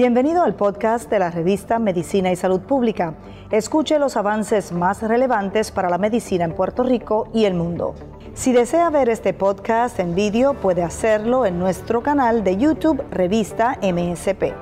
Bienvenido al podcast de la revista Medicina y Salud Pública. Escuche los avances más relevantes para la medicina en Puerto Rico y el mundo. Si desea ver este podcast en vídeo, puede hacerlo en nuestro canal de YouTube Revista MSP.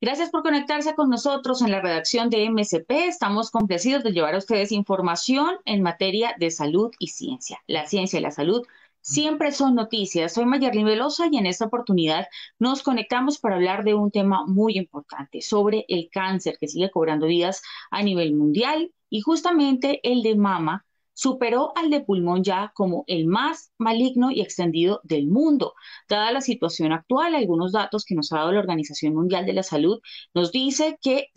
Gracias por conectarse con nosotros en la redacción de MSP. Estamos complacidos de llevar a ustedes información en materia de salud y ciencia. La ciencia y la salud Siempre son noticias. Soy Mayerlin Velosa y en esta oportunidad nos conectamos para hablar de un tema muy importante sobre el cáncer que sigue cobrando vidas a nivel mundial y justamente el de mama superó al de pulmón ya como el más maligno y extendido del mundo. Dada la situación actual, algunos datos que nos ha dado la Organización Mundial de la Salud nos dice que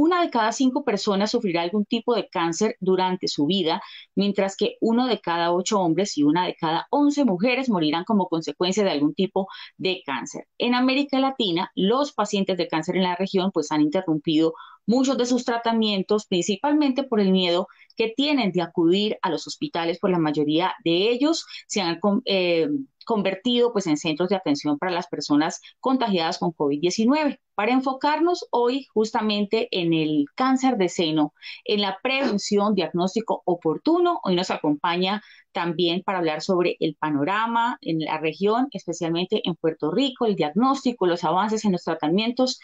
una de cada cinco personas sufrirá algún tipo de cáncer durante su vida, mientras que uno de cada ocho hombres y una de cada once mujeres morirán como consecuencia de algún tipo de cáncer. En América Latina, los pacientes de cáncer en la región pues han interrumpido muchos de sus tratamientos, principalmente por el miedo que tienen de acudir a los hospitales, por la mayoría de ellos se han eh, convertido pues en centros de atención para las personas contagiadas con COVID-19. Para enfocarnos hoy justamente en el cáncer de seno, en la prevención, diagnóstico oportuno, hoy nos acompaña también para hablar sobre el panorama en la región, especialmente en Puerto Rico, el diagnóstico, los avances en los tratamientos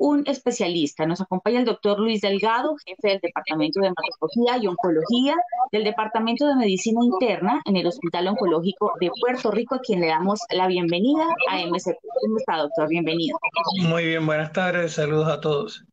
un especialista. Nos acompaña el doctor Luis Delgado, jefe del Departamento de Hematología y Oncología del Departamento de Medicina Interna en el Hospital Oncológico de Puerto Rico, a quien le damos la bienvenida a MSP. ¿Cómo está, doctor? Bienvenido. Muy bien, buenas tardes. Saludos a todos.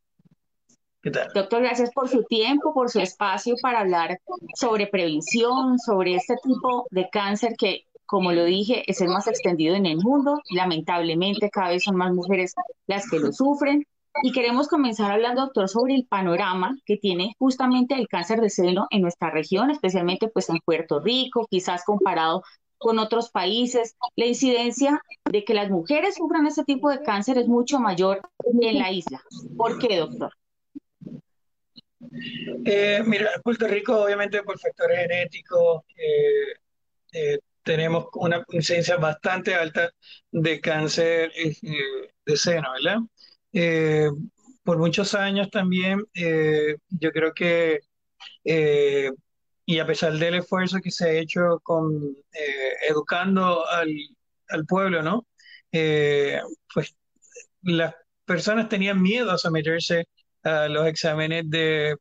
¿Qué tal? Doctor, gracias por su tiempo, por su espacio para hablar sobre prevención, sobre este tipo de cáncer que como lo dije, es el más extendido en el mundo. Lamentablemente, cada vez son más mujeres las que lo sufren. Y queremos comenzar hablando, doctor, sobre el panorama que tiene justamente el cáncer de seno en nuestra región, especialmente pues en Puerto Rico, quizás comparado con otros países. La incidencia de que las mujeres sufran este tipo de cáncer es mucho mayor en la isla. ¿Por qué, doctor? Eh, mira, Puerto Rico, obviamente por factores genéticos, eh, eh, tenemos una incidencia bastante alta de cáncer de seno, ¿verdad? Eh, por muchos años también, eh, yo creo que, eh, y a pesar del esfuerzo que se ha hecho con educando al, pueblo, ¿no? pues las personas tenían miedo a someterse a los exámenes de,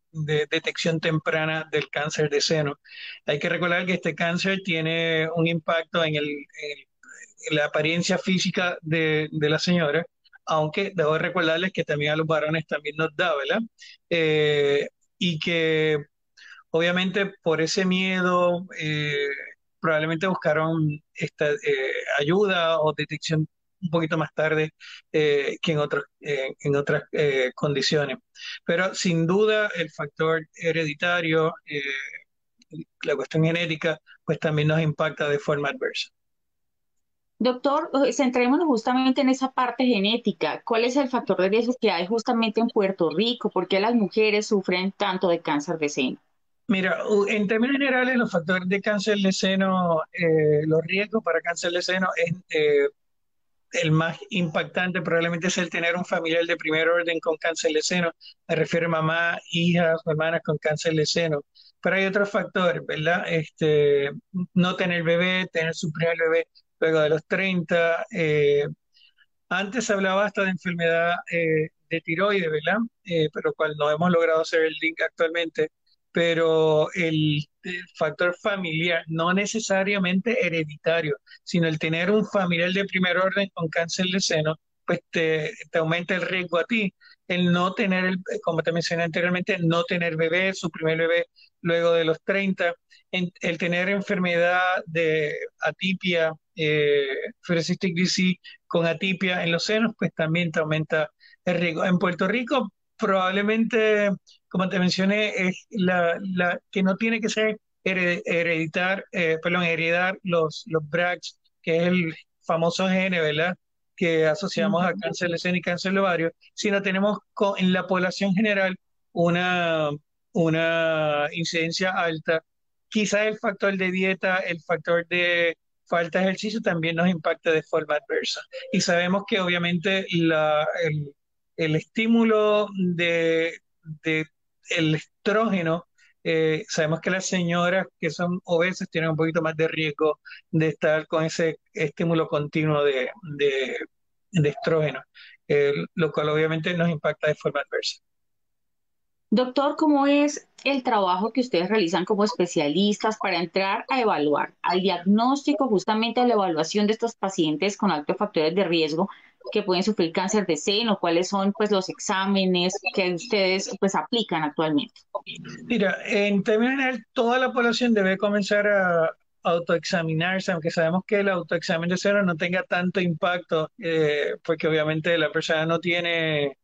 detección temprana del cáncer de seno. Hay que recordar que este cáncer tiene un impacto en, el, la apariencia física de, de la señora aunque debo recordarles que también a los varones también nos da, ¿verdad? Eh, y que obviamente por ese miedo eh, probablemente buscaron esta eh, ayuda o detección un poquito más tarde que en, en otras condiciones. Pero sin duda el factor hereditario, la cuestión genética, pues también nos impacta de forma adversa. Doctor, eh, centrémonos justamente en esa parte genética. ¿Cuál es el factor de riesgo que hay justamente en Puerto Rico? ¿Por qué las mujeres sufren tanto de cáncer de seno? Mira, en términos generales, los factores de cáncer de seno, eh, los riesgos para cáncer de seno es eh, el más impactante probablemente es el tener un familiar de primer orden con cáncer de seno. Me refiero a mamá, hijas o hermanas con cáncer de seno. Pero hay otros factores, ¿verdad? Este, no tener bebé, tener su primer bebé luego de los 30. Eh, antes hablaba hasta de enfermedad eh, de tiroides, ¿verdad? Eh, pero cual no hemos logrado hacer el link actualmente. Pero el, factor familiar, no necesariamente hereditario, sino el tener un familiar de primer orden con cáncer de seno, pues te, aumenta el riesgo a ti. El no tener, el, como te mencioné anteriormente, no tener bebé, su primer bebé luego de los 30, el tener enfermedad de atipia, eh, disease con atipia en los senos, pues también te aumenta el riesgo. En Puerto Rico, probablemente, como te mencioné, es la, la que no tiene que ser hereditar, eh, perdón, heredar los, los BRACs, que es el famoso gene, ¿verdad? que asociamos a cáncer de seno y cáncer de ovario, sino tenemos en la población general una, una incidencia alta. Quizás el factor de dieta, el factor de falta de ejercicio también nos impacta de forma adversa. Y sabemos que obviamente el, estímulo de, el estrógeno eh, sabemos que las señoras que son obesas tienen un poquito más de riesgo de estar con ese estímulo continuo de, de, estrógeno, eh, lo cual obviamente nos impacta de forma adversa. Doctor, ¿cómo es el trabajo que ustedes realizan como especialistas para entrar a evaluar, al diagnóstico, justamente a la evaluación de estos pacientes con altos factores de riesgo que pueden sufrir cáncer de seno, cuáles son pues los exámenes que ustedes pues aplican actualmente. Mira, en términos general, toda la población debe comenzar a autoexaminarse, aunque sabemos que el autoexamen de seno no tenga tanto impacto, eh, porque obviamente la persona no tiene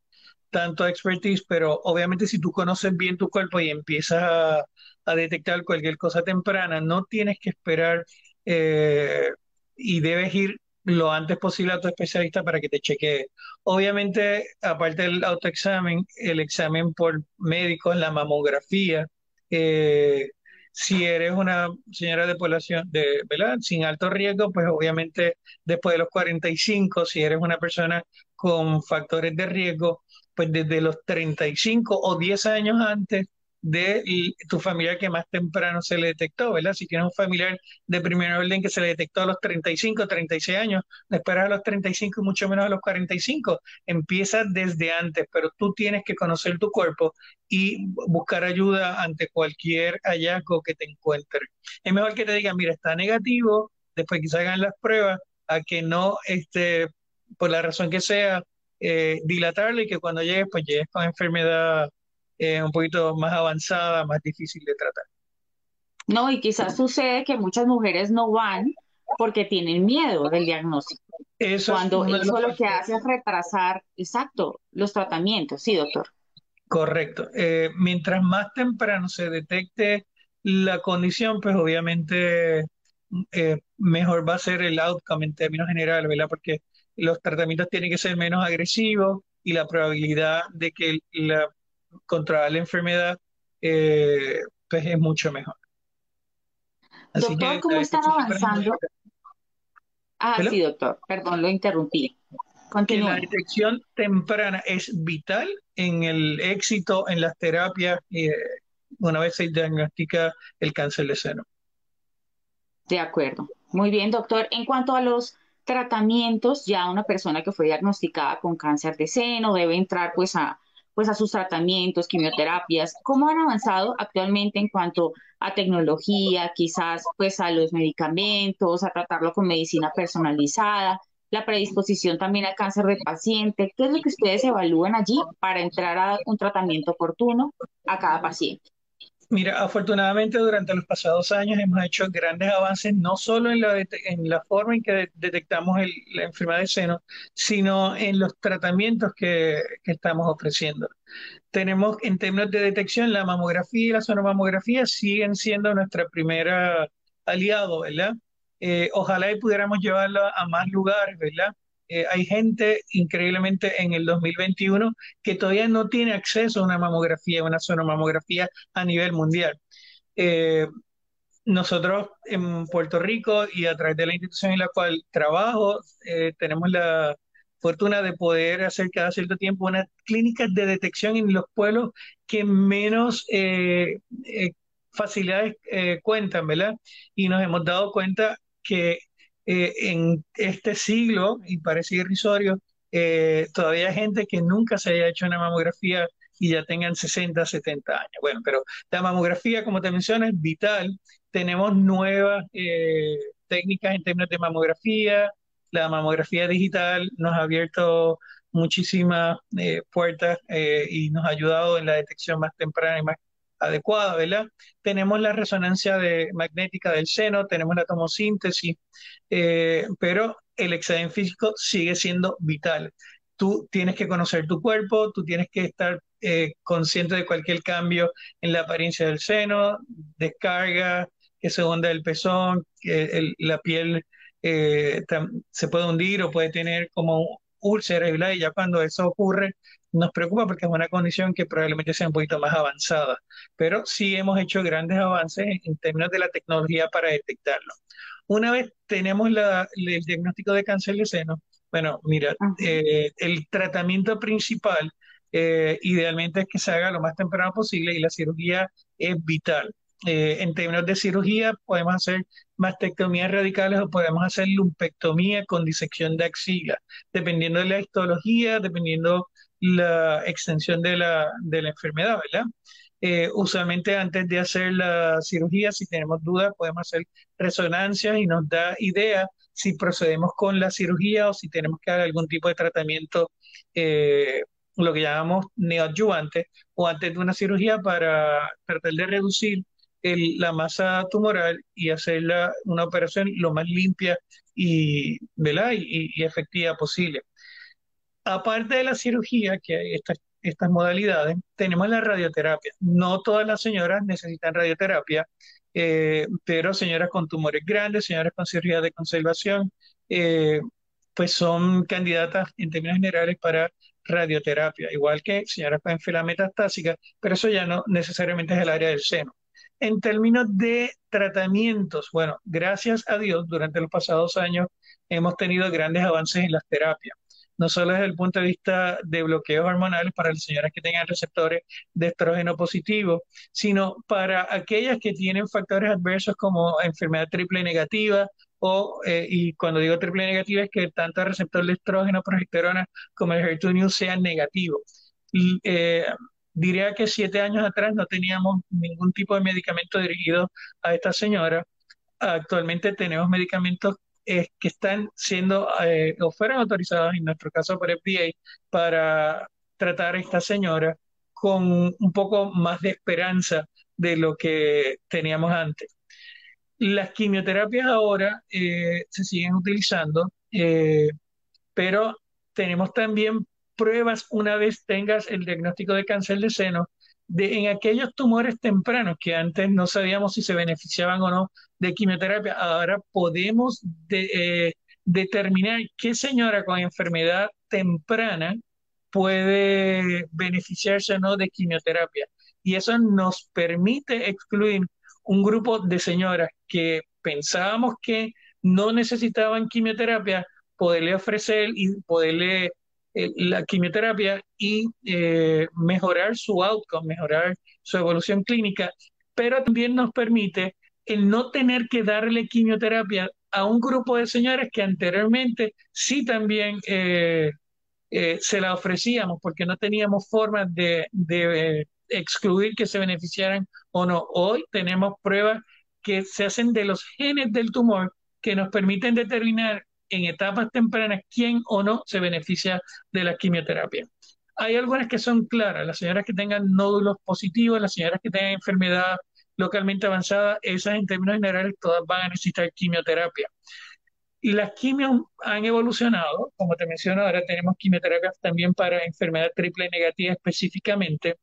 tanto expertise, pero obviamente si tú conoces bien tu cuerpo y empiezas a, detectar cualquier cosa temprana, no tienes que esperar eh, y debes ir lo antes posible a tu especialista para que te chequee. Obviamente, aparte del autoexamen, el examen por médicos, la mamografía, eh, si eres una señora de población de, ¿verdad? sin alto riesgo, pues obviamente después de los 45, si eres una persona con factores de riesgo, pues desde los 35 o 10 años antes de tu familiar que más temprano se le detectó, ¿verdad? Si tienes un familiar de primer orden que se le detectó a los 35, 36 años, no esperas a los 35 y mucho menos a los 45. Empieza desde antes, pero tú tienes que conocer tu cuerpo y buscar ayuda ante cualquier hallazgo que te encuentre. Es mejor que te digan, mira, está negativo, después se hagan las pruebas, a que no, este, por la razón que sea, eh, dilatarle y que cuando llegues, pues llegues con enfermedad un poquito más avanzada, más difícil de tratar. No, y quizás sucede que muchas mujeres no van porque tienen miedo del diagnóstico. Eso Cuando eso lo que hace es retrasar, exacto, los tratamientos. Sí, doctor. Correcto. Eh, mientras más temprano se detecte la condición, pues obviamente eh, mejor va a ser el outcome en términos generales, ¿verdad? Porque los tratamientos tienen que ser menos agresivos y la probabilidad de que la controlar la enfermedad, eh, pues es mucho mejor. doctor, ¿cómo están avanzando? Ah, sí, doctor, perdón, lo interrumpí. la detección temprana es vital en el éxito en las terapias eh, una vez se diagnostica el cáncer de seno. De acuerdo. Muy bien, doctor. En cuanto a los tratamientos, ya una persona que fue diagnosticada con cáncer de seno debe entrar pues a pues a sus tratamientos, quimioterapias, cómo han avanzado actualmente en cuanto a tecnología, quizás pues a los medicamentos, a tratarlo con medicina personalizada, la predisposición también al cáncer de paciente, ¿qué es lo que ustedes evalúan allí para entrar a un tratamiento oportuno a cada paciente? Mira, afortunadamente durante los pasados años hemos hecho grandes avances, no solo en la, en la forma en que detectamos la enfermedad de seno, sino en los tratamientos que, estamos ofreciendo. Tenemos en términos de detección la mamografía y la sonomamografía siguen siendo nuestra primera aliado, ¿verdad? Eh, ojalá y pudiéramos llevarlo a más lugares, ¿verdad? Eh, hay gente increíblemente en el 2021 que todavía no tiene acceso a una mamografía, una sonomamografía a nivel mundial. Eh, nosotros en Puerto Rico y a través de la institución en la cual trabajo, eh, tenemos la fortuna de poder hacer cada cierto tiempo unas clínicas de detección en los pueblos que menos facilidades cuentan, ¿verdad? Y nos hemos dado cuenta que eh, en este siglo, y parece irrisorio, eh, todavía hay gente que nunca se haya hecho una mamografía y ya tengan 60, 70 años. Bueno, pero la mamografía, como te mencioné, es vital. Tenemos nuevas eh, técnicas en términos de mamografía. La mamografía digital nos ha abierto muchísimas puertas y nos ha ayudado en la detección más temprana y más adecuada, ¿verdad? Tenemos la resonancia de, magnética del seno, tenemos la tomosíntesis, eh, pero el examen físico sigue siendo vital. Tú tienes que conocer tu cuerpo, tú tienes que estar eh, consciente de cualquier cambio en la apariencia del seno, descarga, que se hunde el pezón, que la piel eh, se puede hundir o puede tener como úlceras, ¿verdad? Y ya cuando eso ocurre, nos preocupa porque es una condición que probablemente sea un poquito más avanzada, pero sí hemos hecho grandes avances en, términos de la tecnología para detectarlo. Una vez tenemos el diagnóstico de cáncer de seno, bueno, mira, eh, el tratamiento principal eh, idealmente es que se haga lo más temprano posible y la cirugía es vital. Eh, en términos de cirugía, podemos hacer mastectomías radicales o podemos hacer lumpectomía con disección de axila, dependiendo de la histología, dependiendo la extensión de la, de la enfermedad, ¿verdad? Eh, usualmente antes de hacer la cirugía, si tenemos dudas, podemos hacer resonancias y nos da idea si procedemos con la cirugía o si tenemos que dar algún tipo de tratamiento, eh, lo que llamamos neoadyuvante, o antes de una cirugía para tratar de reducir la masa tumoral y hacer una operación lo más limpia y, y, efectiva posible. Aparte de la cirugía, que hay estas, modalidades, tenemos la radioterapia. No todas las señoras necesitan radioterapia, eh, pero señoras con tumores grandes, señoras con cirugía de conservación, eh, pues son candidatas en términos generales para radioterapia, igual que señoras con enfermedad metastásica, pero eso ya no necesariamente es el área del seno. En términos de tratamientos, bueno, gracias a Dios, durante los pasados años hemos tenido grandes avances en las terapias no solo desde el punto de vista de bloqueos hormonales para las señoras que tengan receptores de estrógeno positivo, sino para aquellas que tienen factores adversos como enfermedad triple negativa, o, eh, y cuando digo triple negativa es que tanto el receptor de estrógeno, progesterona como el HER2 sean negativos. Eh, diría que siete años atrás no teníamos ningún tipo de medicamento dirigido a esta señora. Actualmente tenemos medicamentos que están siendo eh, o fueron autorizados, en nuestro caso por FDA, para tratar a esta señora con un poco más de esperanza de lo que teníamos antes. Las quimioterapias ahora eh, se siguen utilizando, eh, pero tenemos también pruebas una vez tengas el diagnóstico de cáncer de seno de, en aquellos tumores tempranos que antes no sabíamos si se beneficiaban o no de quimioterapia, ahora podemos eh, determinar qué señora con enfermedad temprana puede beneficiarse o no de quimioterapia. Y eso nos permite excluir un grupo de señoras que pensábamos que no necesitaban quimioterapia, poderle ofrecer y poderle eh, la quimioterapia y eh, mejorar su outcome, mejorar su evolución clínica, pero también nos permite el no tener que darle quimioterapia a un grupo de señores que anteriormente sí también eh, se la ofrecíamos porque no teníamos forma de, de excluir que se beneficiaran o no. Hoy tenemos pruebas que se hacen de los genes del tumor que nos permiten determinar en etapas tempranas quién o no se beneficia de la quimioterapia. Hay algunas que son claras, las señoras que tengan nódulos positivos, las señoras que tengan enfermedad localmente avanzada, esas en términos generales todas van a necesitar quimioterapia. Y las quimios han evolucionado, como te menciono, ahora tenemos quimioterapias también para enfermedad triple negativa específicamente,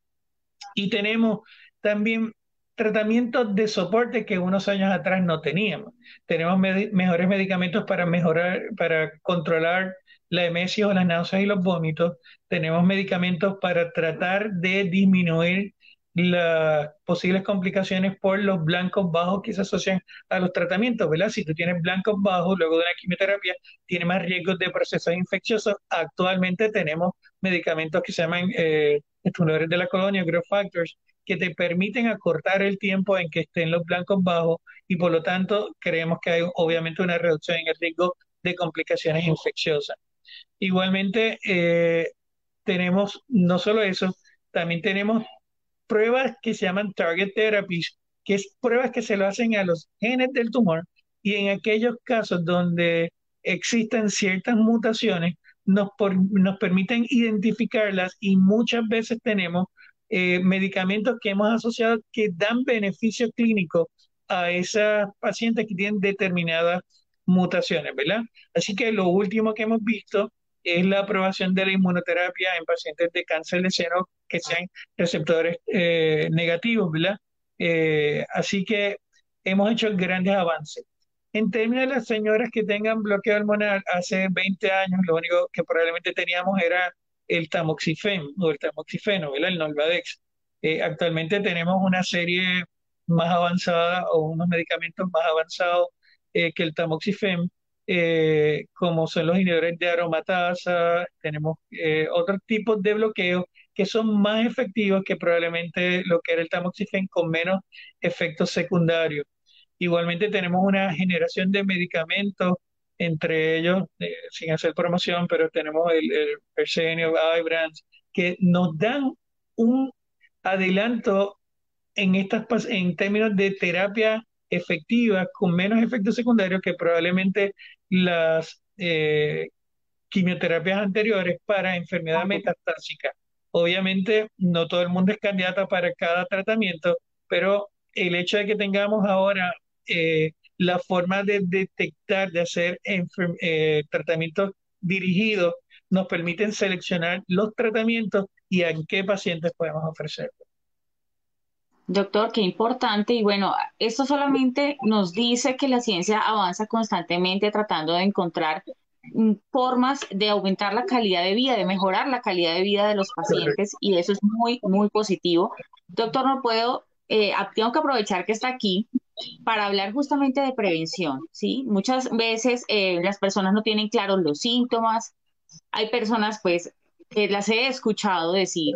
y tenemos también tratamientos de soporte que unos años atrás no teníamos. Tenemos mejores medicamentos para mejorar, para controlar la emesis o las náuseas y los vómitos. Tenemos medicamentos para tratar de disminuir las posibles complicaciones por los blancos bajos que se asocian a los tratamientos, ¿verdad? Si tú tienes blancos bajos luego de una quimioterapia, tiene más riesgos de procesos infecciosos. Actualmente tenemos medicamentos que se llaman eh, de la colonia, growth factors, que te permiten acortar el tiempo en que estén los blancos bajos y por lo tanto creemos que hay obviamente una reducción en el riesgo de complicaciones infecciosas. Igualmente, eh, tenemos no solo eso, también tenemos pruebas que se llaman target therapies, que es pruebas que se lo hacen a los genes del tumor y en aquellos casos donde existen ciertas mutaciones, nos, nos permiten identificarlas y muchas veces tenemos eh, medicamentos que hemos asociado que dan beneficio clínico a esas pacientes que tienen determinadas mutaciones, ¿verdad? Así que lo último que hemos visto es la aprobación de la inmunoterapia en pacientes de cáncer de seno que sean receptores eh, negativos, ¿verdad? Eh, así que hemos hecho grandes avances. En términos de las señoras que tengan bloqueo hormonal, hace 20 años lo único que probablemente teníamos era el tamoxifen o el tamoxifeno, ¿verdad? el Nolvadex. Eh, actualmente tenemos una serie más avanzada o unos medicamentos más avanzados que el tamoxifen, como son los inhibidores de aromatasa, tenemos otros tipos de bloqueos que son más efectivos que probablemente lo que era el tamoxifen con menos efectos secundarios. Igualmente tenemos una generación de medicamentos, entre ellos, eh, sin hacer promoción, pero tenemos el, el Persenio, Ibrance, que nos dan un adelanto en, estas, en términos de terapia efectiva con menos efectos secundarios que probablemente las eh, quimioterapias anteriores para enfermedad metastásica. Obviamente, no todo el mundo es candidata para cada tratamiento, pero el hecho de que tengamos ahora eh, la forma de detectar, de hacer eh, tratamientos dirigidos, nos permiten seleccionar los tratamientos y en qué pacientes podemos ofrecerlos. Doctor, qué importante. Y bueno, esto solamente nos dice que la ciencia avanza constantemente tratando de encontrar mm, formas de aumentar la calidad de vida, de mejorar la calidad de vida de los pacientes y eso es muy, muy positivo. Doctor, no puedo, eh, tengo que aprovechar que está aquí para hablar justamente de prevención, ¿sí? Muchas veces eh, las personas no tienen claros los síntomas. Hay personas, pues, que las he escuchado decir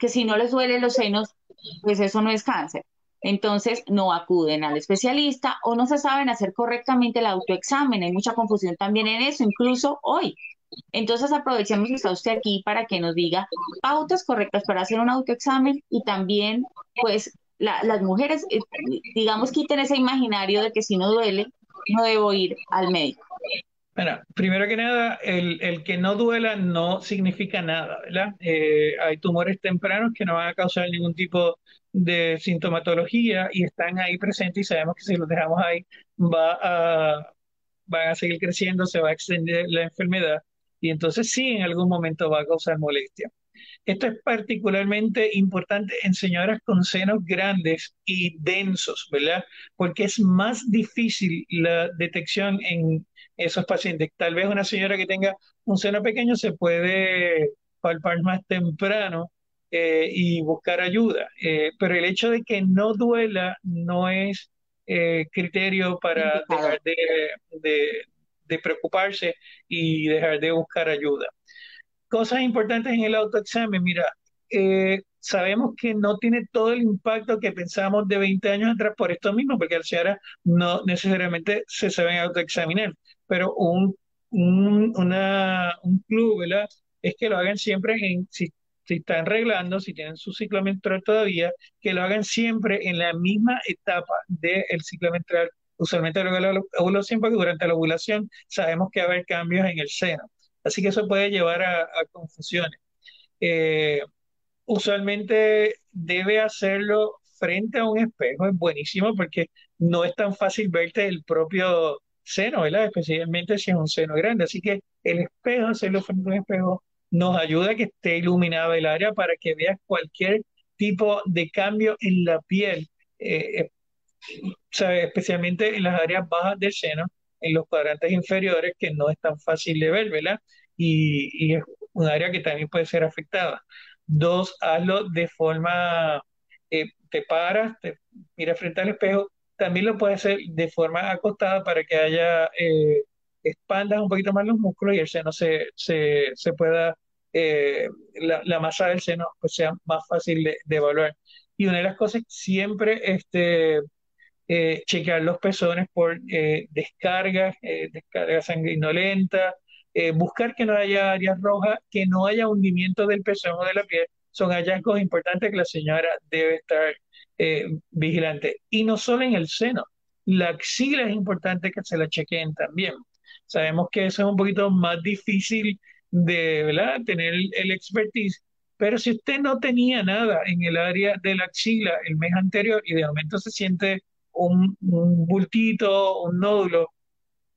que si no les duelen los senos, pues eso no es cáncer. Entonces no acuden al especialista o no se saben hacer correctamente el autoexamen. Hay mucha confusión también en eso, incluso hoy. Entonces aprovechemos que está usted aquí para que nos diga pautas correctas para hacer un autoexamen y también pues las mujeres, eh, digamos, quiten ese imaginario de que si no duele, no debo ir al médico. Bueno, primero que nada, el, el que no duela no significa nada, ¿verdad? Eh, hay tumores tempranos que no van a causar ningún tipo de sintomatología y están ahí presentes y sabemos que si los dejamos ahí va a, van a seguir creciendo, se va a extender la enfermedad y entonces sí en algún momento va a causar molestia. Esto es particularmente importante en señoras con senos grandes y densos, ¿verdad? Porque es más difícil la detección en esos pacientes. Tal vez una señora que tenga un seno pequeño se puede palpar más temprano eh, y buscar ayuda, eh, pero el hecho de que no duela no es eh, criterio para dejar de preocuparse y dejar de buscar ayuda cosas importantes en el autoexamen. Mira, eh, sabemos que no tiene todo el impacto que pensamos de 20 años atrás por esto mismo, porque al ahora no necesariamente se saben autoexaminar, pero un, un, una, un club, ¿verdad? Es que lo hagan siempre en, si, si están arreglando, si tienen su ciclo menstrual todavía, que lo hagan siempre en la misma etapa del ciclo menstrual. Usualmente la ovulación, porque durante la ovulación sabemos que va a haber cambios en el seno. Así que eso puede llevar a, confusiones. Eh, usualmente debe hacerlo frente a un espejo, es buenísimo porque no es tan fácil verte el propio seno, ¿verdad? Especialmente si es un seno grande. Así que el espejo, hacerlo frente a un espejo, nos ayuda a que esté iluminado el área para que veas cualquier tipo de cambio en la piel, eh, especialmente en las áreas bajas del seno, en los cuadrantes inferiores, que no es tan fácil de ver, ¿verdad? y, es un área que también puede ser afectada. Dos, hazlo de forma, eh, te paras, te miras frente al espejo, también lo puedes hacer de forma acostada para que haya, eh, expandas un poquito más los músculos y el seno se, se, se pueda, eh, la, masa del seno pues sea más fácil de, evaluar. Y una de las cosas, siempre este, chequear los pezones por descargas, descarga sanguinolenta, eh, buscar que no haya áreas rojas, que no haya hundimiento del pezón o de la piel, son hallazgos importantes que la señora debe estar eh, vigilante. Y no solo en el seno, la axila es importante que se la chequeen también. Sabemos que eso es un poquito más difícil de ¿verdad? tener el, expertise, pero si usted no tenía nada en el área de la axila el mes anterior y de momento se siente un, un bultito, un nódulo,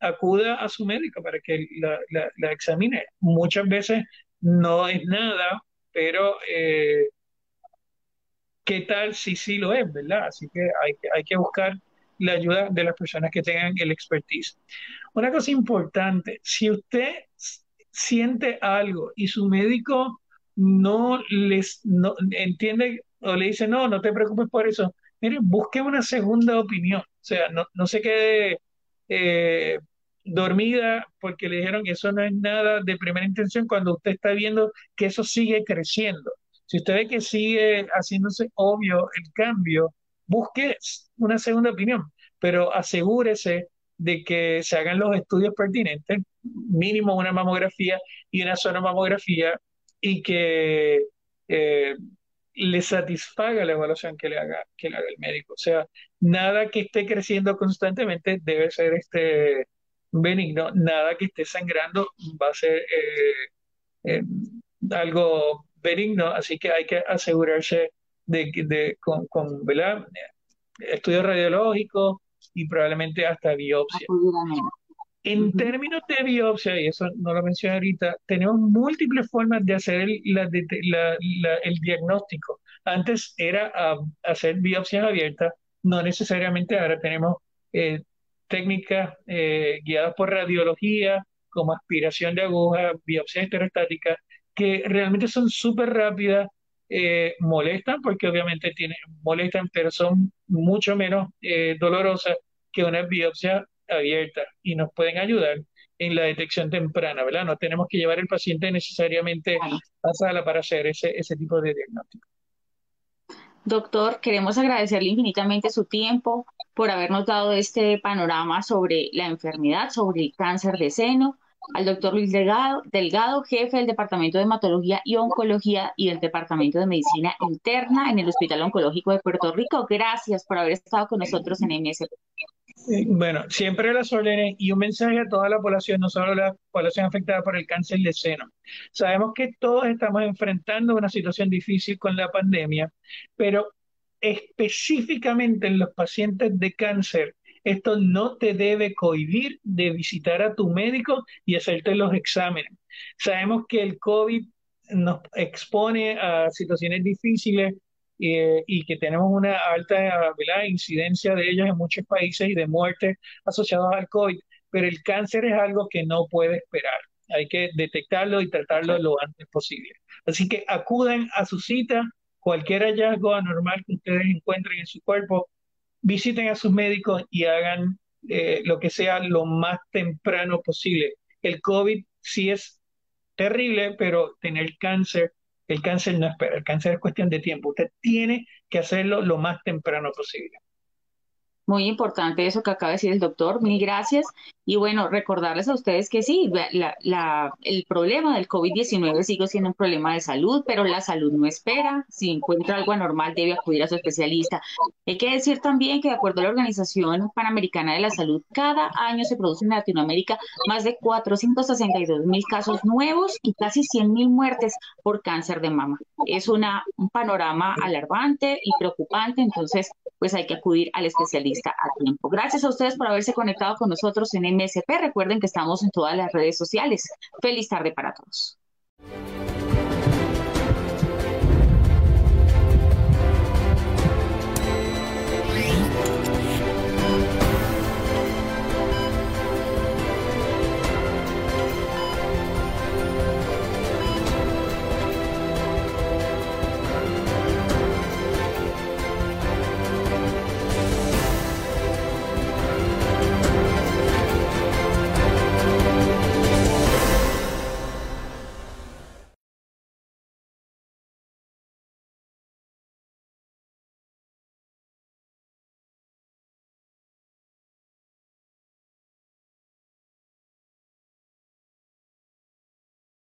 acuda a su médico para que la, examine. Muchas veces no es nada, pero eh, ¿qué tal si sí lo es, verdad? Así que hay, hay que buscar la ayuda de las personas que tengan el expertise. Una cosa importante, si usted siente algo y su médico no les no, entiende o le dice, no, no te preocupes por eso. Mire, busque una segunda opinión. O sea, no, no se quede eh, dormida porque le dijeron que eso no es nada de primera intención cuando usted está viendo que eso sigue creciendo. Si usted ve que sigue haciéndose obvio el cambio, busque una segunda opinión, pero asegúrese de que se hagan los estudios pertinentes, mínimo una mamografía y una sonomamografía, y que eh, le satisfaga la evaluación que le haga, que le haga el médico. O sea, nada que esté creciendo constantemente debe ser este benigno, nada que esté sangrando va a ser eh, eh, algo benigno, así que hay que asegurarse de, de con, con ¿verdad? estudios radiológicos y probablemente hasta biopsia. En términos de biopsia, y eso no lo mencioné ahorita, tenemos múltiples formas de hacer el, el diagnóstico. Antes era ah, hacer biopsias abiertas, no necesariamente ahora tenemos eh, técnicas eh, guiadas por radiología, como aspiración de aguja, biopsia esterostática, que realmente son súper rápidas, eh, molestan porque obviamente tienen, molestan, pero son mucho menos dolorosas que una biopsia abierta y nos pueden ayudar en la detección temprana, ¿verdad? No tenemos que llevar el paciente necesariamente a sala para hacer ese, ese tipo de diagnóstico. Doctor, queremos agradecerle infinitamente su tiempo por habernos dado este panorama sobre la enfermedad, sobre el cáncer de seno. Al doctor Luis Delgado, jefe del Departamento de Hematología y Oncología y del Departamento de Medicina Interna en el Hospital Oncológico de Puerto Rico. Gracias por haber estado con nosotros en MSP. Bueno, siempre las órdenes y un mensaje a toda la población, no solo la población afectada por el cáncer de seno. Sabemos que todos estamos enfrentando una situación difícil con la pandemia, pero específicamente en los pacientes de cáncer, esto no te debe cohibir de visitar a tu médico y hacerte los exámenes. Sabemos que el COVID nos expone a situaciones difíciles eh, y que tenemos una alta incidencia de ellos en muchos países y de muertes asociadas al COVID, pero el cáncer es algo que no puede esperar. Hay que detectarlo y tratarlo lo antes posible. Así que acuden a su cita, cualquier hallazgo anormal que ustedes encuentren en su cuerpo, visiten a sus médicos y hagan eh, lo que sea lo más temprano posible. El COVID sí es terrible, pero tener cáncer el cáncer no espera, el cáncer es cuestión de tiempo. Usted tiene que hacerlo lo más temprano posible. Muy importante eso que acaba de decir el doctor, mil gracias. Y bueno, recordarles a ustedes que sí, la, el problema del COVID-19 sigue siendo un problema de salud, pero la salud no espera. Si encuentra algo anormal, debe acudir a su especialista. Hay que decir también que de acuerdo a la Organización Panamericana de la Salud, cada año se producen en Latinoamérica más de 462 mil casos nuevos y casi 100 mil muertes por cáncer de mama. Es una, un panorama alarmante y preocupante, entonces pues hay que acudir al especialista a tiempo. Gracias a ustedes por haberse conectado con nosotros en MSP. Recuerden que estamos en todas las redes sociales. Feliz tarde para todos.